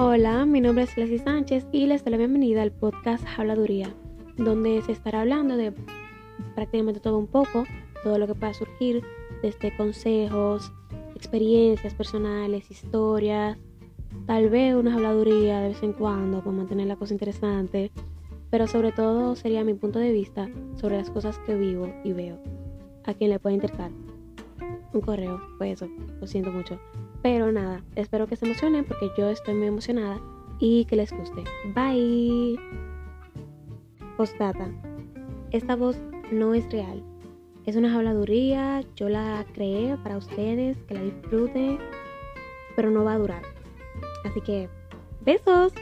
Hola, mi nombre es Leslie Sánchez y les doy la bienvenida al podcast Habladuría, donde se estará hablando de prácticamente todo un poco, todo lo que pueda surgir, desde consejos, experiencias personales, historias, tal vez una habladuría de vez en cuando para mantener la cosa interesante, pero sobre todo sería mi punto de vista sobre las cosas que vivo y veo. A quien le pueda interesar. Un correo, pues eso, lo siento mucho. Pero nada, espero que se emocionen porque yo estoy muy emocionada y que les guste. Bye. Postdata. Esta voz no es real. Es una habladuría, yo la creé para ustedes, que la disfruten, pero no va a durar. Así que, besos.